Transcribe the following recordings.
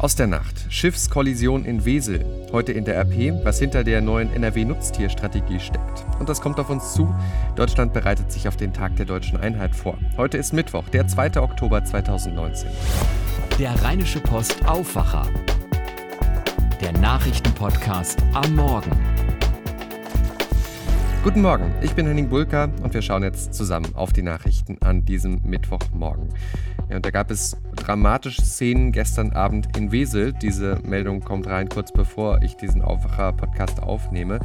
Aus der Nacht. Schiffskollision in Wesel. Heute in der RP, was hinter der neuen NRW-Nutztierstrategie steckt. Und das kommt auf uns zu. Deutschland bereitet sich auf den Tag der deutschen Einheit vor. Heute ist Mittwoch, der 2. Oktober 2019. Der Rheinische Post Aufwacher. Der Nachrichtenpodcast am Morgen. Guten Morgen, ich bin Henning Bulka und wir schauen jetzt zusammen auf die Nachrichten an diesem Mittwochmorgen. Ja, und da gab es dramatische Szenen gestern Abend in Wesel. Diese Meldung kommt rein kurz bevor ich diesen Aufwacher-Podcast aufnehme.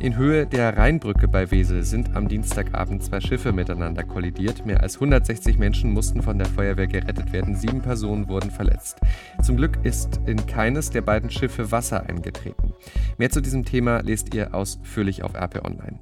In Höhe der Rheinbrücke bei Wesel sind am Dienstagabend zwei Schiffe miteinander kollidiert. Mehr als 160 Menschen mussten von der Feuerwehr gerettet werden. Sieben Personen wurden verletzt. Zum Glück ist in keines der beiden Schiffe Wasser eingetreten. Mehr zu diesem Thema lest ihr ausführlich auf RP Online.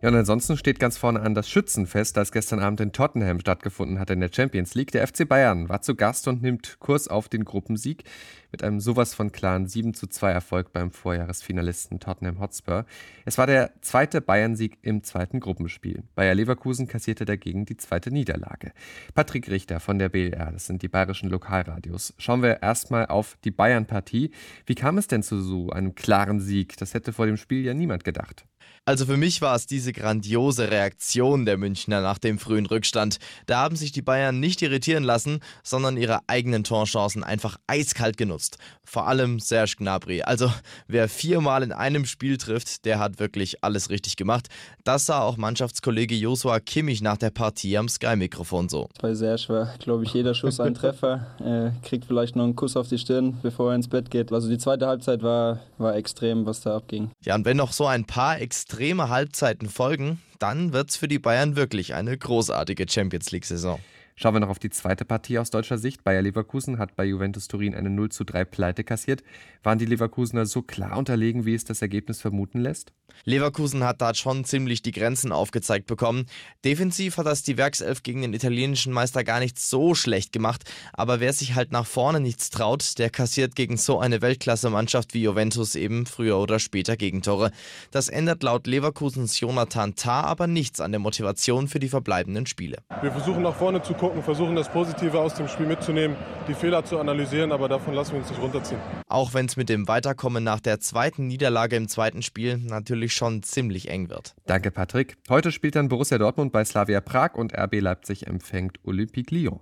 Ja, und ansonsten steht ganz vorne an das Schützenfest, das gestern Abend in Tottenham stattgefunden hat in der Champions League. Der FC Bayern war zu Gast und nimmt Kurs auf den Gruppensieg mit einem sowas von klaren 7 zu 2 Erfolg beim Vorjahresfinalisten Tottenham Hotspur. Es war der zweite Bayern-Sieg im zweiten Gruppenspiel. Bayer Leverkusen kassierte dagegen die zweite Niederlage. Patrick Richter von der BLR, das sind die bayerischen Lokalradios. Schauen wir erstmal auf die Bayern-Partie. Wie kam es denn zu so einem klaren Sieg? Das hätte vor dem Spiel ja niemand gedacht. Also für mich war es diese grandiose Reaktion der Münchner nach dem frühen Rückstand. Da haben sich die Bayern nicht irritieren lassen, sondern ihre eigenen Torchancen einfach eiskalt genutzt. Vor allem Serge Gnabry. Also wer viermal in einem Spiel trifft, der hat wirklich alles richtig gemacht. Das sah auch Mannschaftskollege Joshua Kimmich nach der Partie am Sky-Mikrofon so. Bei Serge war, glaube ich, jeder Schuss ein Treffer. Er kriegt vielleicht noch einen Kuss auf die Stirn, bevor er ins Bett geht. Also die zweite Halbzeit war, war extrem, was da abging. Ja, und wenn noch so ein paar extrem extreme Halbzeiten folgen, dann wird es für die Bayern wirklich eine großartige Champions League-Saison. Schauen wir noch auf die zweite Partie aus deutscher Sicht. Bayer Leverkusen hat bei Juventus Turin eine 0 zu 3 Pleite kassiert. Waren die Leverkusener so klar unterlegen, wie es das Ergebnis vermuten lässt? Leverkusen hat da schon ziemlich die Grenzen aufgezeigt bekommen. Defensiv hat das die Werkself gegen den italienischen Meister gar nicht so schlecht gemacht, aber wer sich halt nach vorne nichts traut, der kassiert gegen so eine Weltklasse-Mannschaft wie Juventus eben früher oder später Gegentore. Das ändert laut Leverkusens Jonathan Tah aber nichts an der Motivation für die verbleibenden Spiele. Wir versuchen nach vorne zu gucken, versuchen das Positive aus dem Spiel mitzunehmen, die Fehler zu analysieren, aber davon lassen wir uns nicht runterziehen. Auch wenn es mit dem Weiterkommen nach der zweiten Niederlage im zweiten Spiel natürlich schon ziemlich eng wird. Danke, Patrick. Heute spielt dann Borussia Dortmund bei Slavia Prag und RB Leipzig empfängt Olympique Lyon.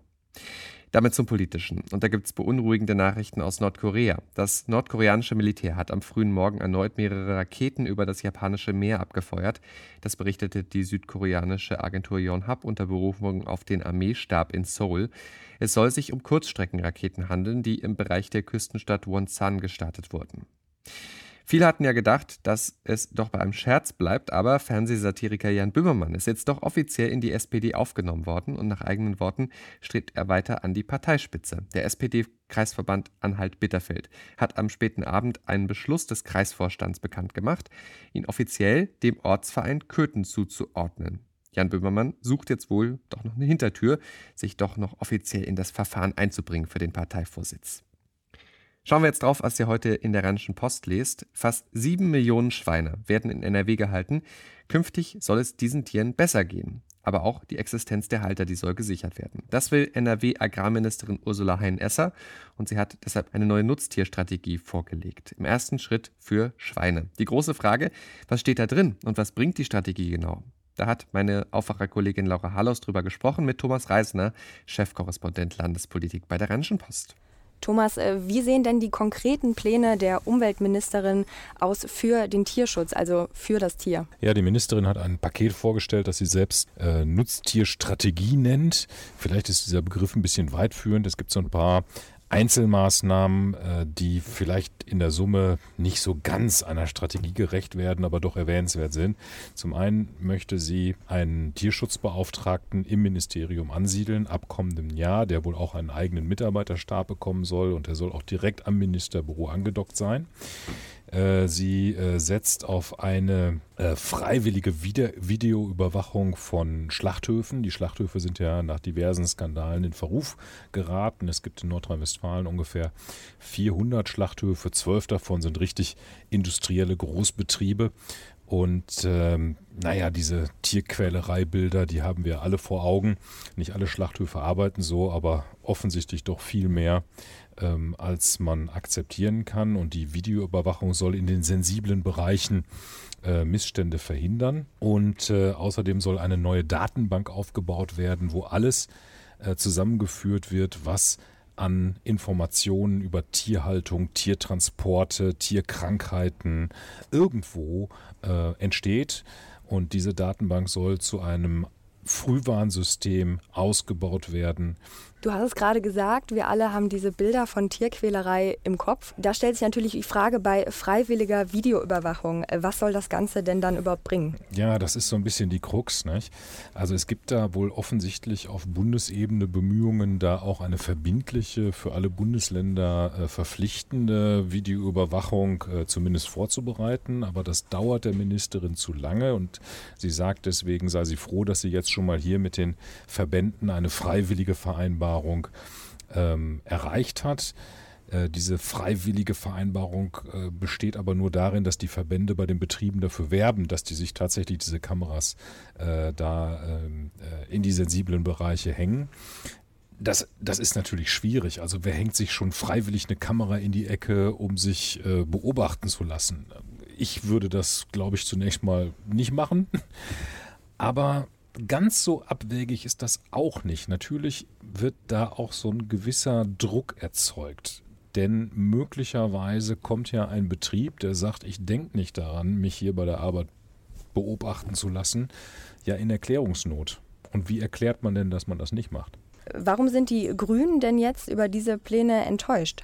Damit zum Politischen. Und da gibt es beunruhigende Nachrichten aus Nordkorea. Das nordkoreanische Militär hat am frühen Morgen erneut mehrere Raketen über das japanische Meer abgefeuert. Das berichtete die südkoreanische Agentur Yonhap unter Berufung auf den Armeestab in Seoul. Es soll sich um Kurzstreckenraketen handeln, die im Bereich der Küstenstadt Wonsan gestartet wurden. Viele hatten ja gedacht, dass es doch bei einem Scherz bleibt, aber Fernsehsatiriker Jan Böhmermann ist jetzt doch offiziell in die SPD aufgenommen worden und nach eigenen Worten strebt er weiter an die Parteispitze. Der SPD-Kreisverband Anhalt-Bitterfeld hat am späten Abend einen Beschluss des Kreisvorstands bekannt gemacht, ihn offiziell dem Ortsverein Köthen zuzuordnen. Jan Böhmermann sucht jetzt wohl doch noch eine Hintertür, sich doch noch offiziell in das Verfahren einzubringen für den Parteivorsitz. Schauen wir jetzt drauf, was ihr heute in der Rheinischen Post lest. Fast sieben Millionen Schweine werden in NRW gehalten. Künftig soll es diesen Tieren besser gehen. Aber auch die Existenz der Halter, die soll gesichert werden. Das will NRW-Agrarministerin Ursula Hein-Esser und sie hat deshalb eine neue Nutztierstrategie vorgelegt. Im ersten Schritt für Schweine. Die große Frage, was steht da drin und was bringt die Strategie genau? Da hat meine Aufwacherkollegin Laura Harlos drüber gesprochen mit Thomas Reisner, Chefkorrespondent Landespolitik bei der Rheinischen Post. Thomas, äh, wie sehen denn die konkreten Pläne der Umweltministerin aus für den Tierschutz, also für das Tier? Ja, die Ministerin hat ein Paket vorgestellt, das sie selbst äh, Nutztierstrategie nennt. Vielleicht ist dieser Begriff ein bisschen weitführend. Es gibt so ein paar Einzelmaßnahmen, äh, die vielleicht in der Summe nicht so ganz einer Strategie gerecht werden, aber doch erwähnenswert sind. Zum einen möchte sie einen Tierschutzbeauftragten im Ministerium ansiedeln, ab kommendem Jahr, der wohl auch einen eigenen Mitarbeiterstab bekommen soll und der soll auch direkt am Ministerbüro angedockt sein. Äh, sie äh, setzt auf eine äh, freiwillige Video Videoüberwachung von Schlachthöfen. Die Schlachthöfe sind ja nach diversen Skandalen in Verruf geraten. Es gibt in Nordrhein-Westfalen ungefähr 400 Schlachthöfe. Zwölf davon sind richtig industrielle Großbetriebe. Und ähm, naja, diese Tierquälereibilder, die haben wir alle vor Augen. Nicht alle Schlachthöfe arbeiten so, aber offensichtlich doch viel mehr, ähm, als man akzeptieren kann. Und die Videoüberwachung soll in den sensiblen Bereichen äh, Missstände verhindern. Und äh, außerdem soll eine neue Datenbank aufgebaut werden, wo alles äh, zusammengeführt wird, was an Informationen über Tierhaltung, Tiertransporte, Tierkrankheiten irgendwo äh, entsteht. Und diese Datenbank soll zu einem Frühwarnsystem ausgebaut werden, Du hast es gerade gesagt, wir alle haben diese Bilder von Tierquälerei im Kopf. Da stellt sich natürlich die Frage bei freiwilliger Videoüberwachung, äh, was soll das Ganze denn dann überhaupt bringen? Ja, das ist so ein bisschen die Krux. Nicht? Also es gibt da wohl offensichtlich auf Bundesebene Bemühungen, da auch eine verbindliche, für alle Bundesländer äh, verpflichtende Videoüberwachung äh, zumindest vorzubereiten. Aber das dauert der Ministerin zu lange und sie sagt deswegen, sei sie froh, dass sie jetzt schon mal hier mit den Verbänden eine freiwillige Vereinbarung Vereinbarung ähm, erreicht hat. Äh, diese freiwillige Vereinbarung äh, besteht aber nur darin, dass die Verbände bei den Betrieben dafür werben, dass die sich tatsächlich diese Kameras äh, da ähm, äh, in die sensiblen Bereiche hängen. Das, das ist natürlich schwierig. Also wer hängt sich schon freiwillig eine Kamera in die Ecke, um sich äh, beobachten zu lassen? Ich würde das, glaube ich, zunächst mal nicht machen. Aber ganz so abwegig ist das auch nicht. Natürlich wird da auch so ein gewisser Druck erzeugt. Denn möglicherweise kommt ja ein Betrieb, der sagt, ich denke nicht daran, mich hier bei der Arbeit beobachten zu lassen, ja in Erklärungsnot. Und wie erklärt man denn, dass man das nicht macht? Warum sind die Grünen denn jetzt über diese Pläne enttäuscht?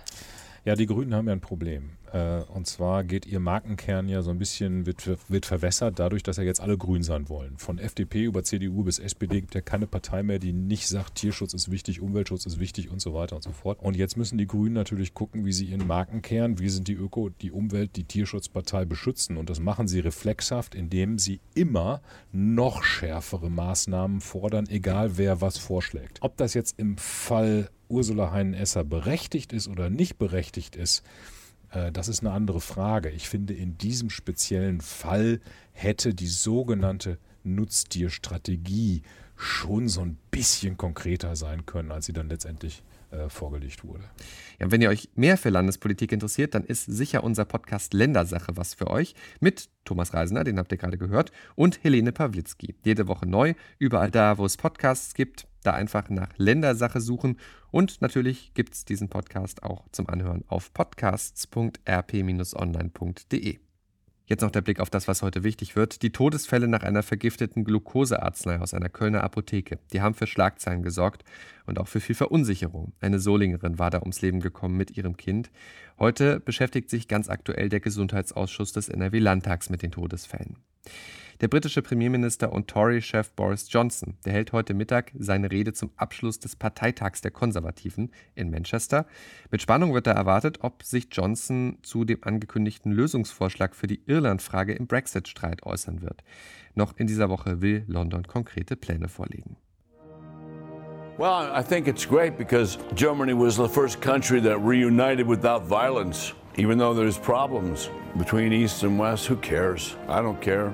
Ja, die Grünen haben ja ein Problem. Äh, und zwar geht ihr Markenkern ja so ein bisschen, wird, wird verwässert dadurch, dass ja jetzt alle grün sein wollen. Von FDP über CDU bis SPD gibt ja keine Partei mehr, die nicht sagt, Tierschutz ist wichtig, Umweltschutz ist wichtig und so weiter und so fort. Und jetzt müssen die Grünen natürlich gucken, wie sie ihren Markenkern, wie sind die Öko, die Umwelt, die Tierschutzpartei beschützen. Und das machen sie reflexhaft, indem sie immer noch schärfere Maßnahmen fordern, egal wer was vorschlägt. Ob das jetzt im Fall Ursula Heinen-Esser berechtigt ist oder nicht berechtigt ist, das ist eine andere Frage. Ich finde, in diesem speziellen Fall hätte die sogenannte Nutztierstrategie schon so ein bisschen konkreter sein können, als sie dann letztendlich äh, vorgelegt wurde. Ja, wenn ihr euch mehr für Landespolitik interessiert, dann ist sicher unser Podcast Ländersache was für euch mit Thomas Reisner, den habt ihr gerade gehört, und Helene Pawlitzki. Jede Woche neu, überall da, wo es Podcasts gibt, da einfach nach Ländersache suchen. Und natürlich gibt es diesen Podcast auch zum Anhören auf podcasts.rp-online.de. Jetzt noch der Blick auf das, was heute wichtig wird. Die Todesfälle nach einer vergifteten Glukosearznei aus einer Kölner Apotheke. Die haben für Schlagzeilen gesorgt und auch für viel Verunsicherung. Eine Solingerin war da ums Leben gekommen mit ihrem Kind. Heute beschäftigt sich ganz aktuell der Gesundheitsausschuss des NRW-Landtags mit den Todesfällen. Der britische Premierminister und Tory-Chef Boris Johnson, der hält heute Mittag seine Rede zum Abschluss des Parteitags der Konservativen in Manchester. Mit Spannung wird da erwartet, ob sich Johnson zu dem angekündigten Lösungsvorschlag für die Irlandfrage im Brexit-Streit äußern wird. Noch in dieser Woche will London konkrete Pläne vorlegen. Well, I think it's great because Germany was the first country that reunited without violence. Even though there's problems between East and West, who cares? I don't care.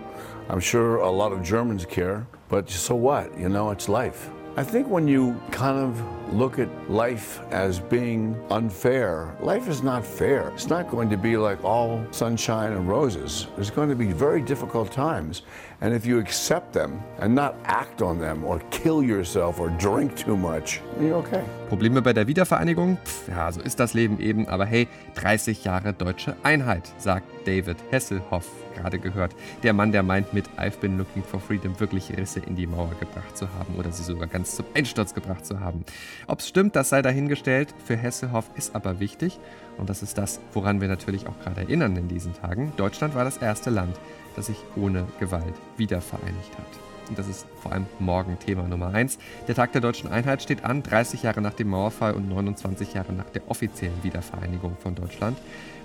I'm sure a lot of Germans care, but so what? You know, it's life. I think when you kind of look at life as being unfair, life is not fair. It's not going to be like all sunshine and roses. There's going to be very difficult times. And if you accept them and not act on them or kill yourself or drink too much, you're okay. Probleme bei der Wiedervereinigung? Pff, ja, so ist das Leben eben. Aber hey, 30 Jahre deutsche Einheit, sagt David Hesselhoff, gerade gehört. Der Mann, der meint, mit I've been looking for freedom wirklich Risse in die Mauer gebracht zu haben oder sie sogar ganz zum Einsturz gebracht zu haben. Ob es stimmt, das sei dahingestellt. Für Hesselhoff ist aber wichtig. Und das ist das, woran wir natürlich auch gerade erinnern in diesen Tagen. Deutschland war das erste Land, das sich ohne Gewalt wiedervereinigt hat. Und das ist vor allem morgen Thema Nummer 1. Der Tag der deutschen Einheit steht an, 30 Jahre nach dem Mauerfall und 29 Jahre nach der offiziellen Wiedervereinigung von Deutschland.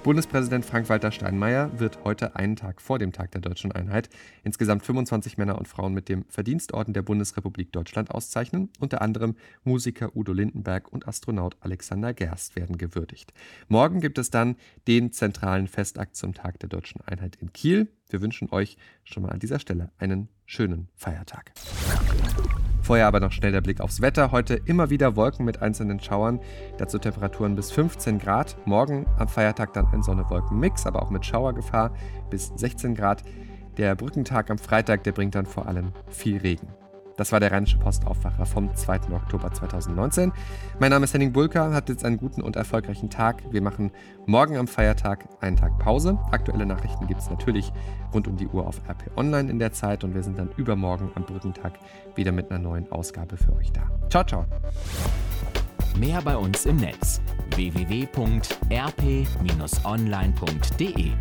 Bundespräsident Frank-Walter Steinmeier wird heute einen Tag vor dem Tag der deutschen Einheit insgesamt 25 Männer und Frauen mit dem Verdienstorden der Bundesrepublik Deutschland auszeichnen. Unter anderem Musiker Udo Lindenberg und Astronaut Alexander Gerst werden gewürdigt. Morgen gibt es dann den zentralen Festakt zum Tag der deutschen Einheit in Kiel. Wir wünschen euch schon mal an dieser Stelle einen schönen Feiertag. Vorher aber noch schnell der Blick aufs Wetter. Heute immer wieder Wolken mit einzelnen Schauern. Dazu Temperaturen bis 15 Grad. Morgen am Feiertag dann ein Sonne-Wolken-Mix, aber auch mit Schauergefahr bis 16 Grad. Der Brückentag am Freitag, der bringt dann vor allem viel Regen. Das war der Rheinische Postaufwacher vom 2. Oktober 2019. Mein Name ist Henning Bulka, hat jetzt einen guten und erfolgreichen Tag. Wir machen morgen am Feiertag einen Tag Pause. Aktuelle Nachrichten gibt es natürlich rund um die Uhr auf RP Online in der Zeit und wir sind dann übermorgen am Brückentag wieder mit einer neuen Ausgabe für euch da. Ciao, ciao. Mehr bei uns im Netz www.rp-online.de